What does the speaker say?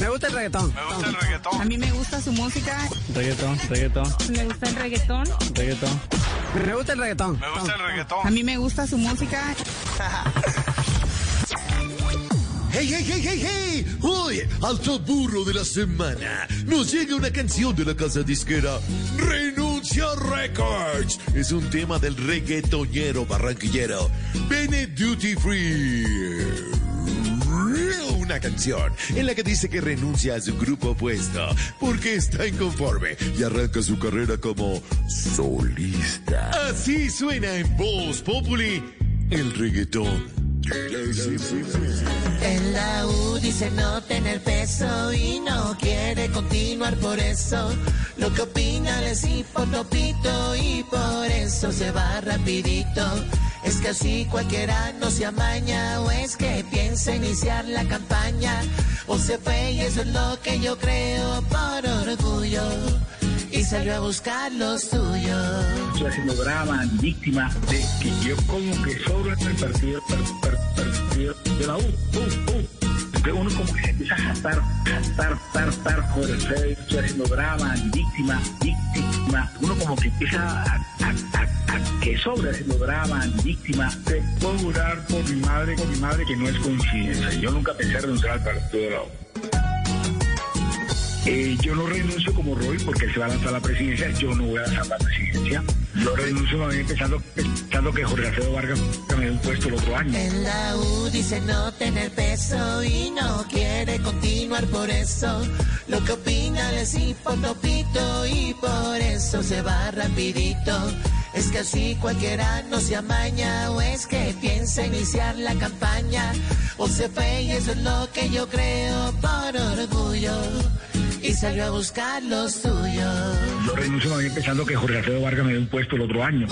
Me gusta el reggaetón. Me gusta el reggaetón. A mí me gusta su música. Reggaetón, reggaetón, Me gusta el reggaetón. reggaetón. Me gusta el reggaetón. Me gusta el reggaetón. A mí me gusta su música. ¡Hey, hey, hey, hey, hey! Hoy, al top burro de la semana, nos llega una canción de la casa disquera Renuncia Records. Es un tema del reggaetonero barranquillero Bene Duty Free. Canción en la que dice que renuncia a su grupo opuesto porque está inconforme y arranca su carrera como solista. Así suena en Voz Populi el reggaetón. En la U dice no tener peso y no quiere continuar por eso. Lo que opina les hipotopito y por eso se va rapidito. Es que así cualquiera no se amaña o es que piensa iniciar la campaña o se fue y eso es lo que yo creo por orgullo y salió a buscar lo suyo. estoy haciendo drama, víctima de que yo como que el partido, per- per- partido de la U. U, U. Entonces uno como que se empieza a jatar, jatar, tar, tar, joder, estoy haciendo drama, víctima, víctima. Uno como que empieza a, a, a, a que sobra haciendo drama, víctima. Te puedo jurar por mi madre, por mi madre que no es coincidencia. Yo nunca pensé renunciar al partido de la. Eh, yo no renuncio como Roy porque él se va a lanzar a la presidencia. Yo no voy a lanzar la presidencia. Yo renuncio bien pensando, pensando que Jorge Alfredo Vargas me dé un puesto el otro año. En la U dice no tener peso y no quiere continuar por eso. Lo que opina les hipotopito y por eso se va rapidito. Es que así cualquiera no se amaña o es que piensa iniciar la campaña o se fue y eso es lo que yo creo por orgullo y salió a buscar lo suyo. Yo renuncio más bien pensando que Jorge Alfredo Vargas me dé un puesto el otro año.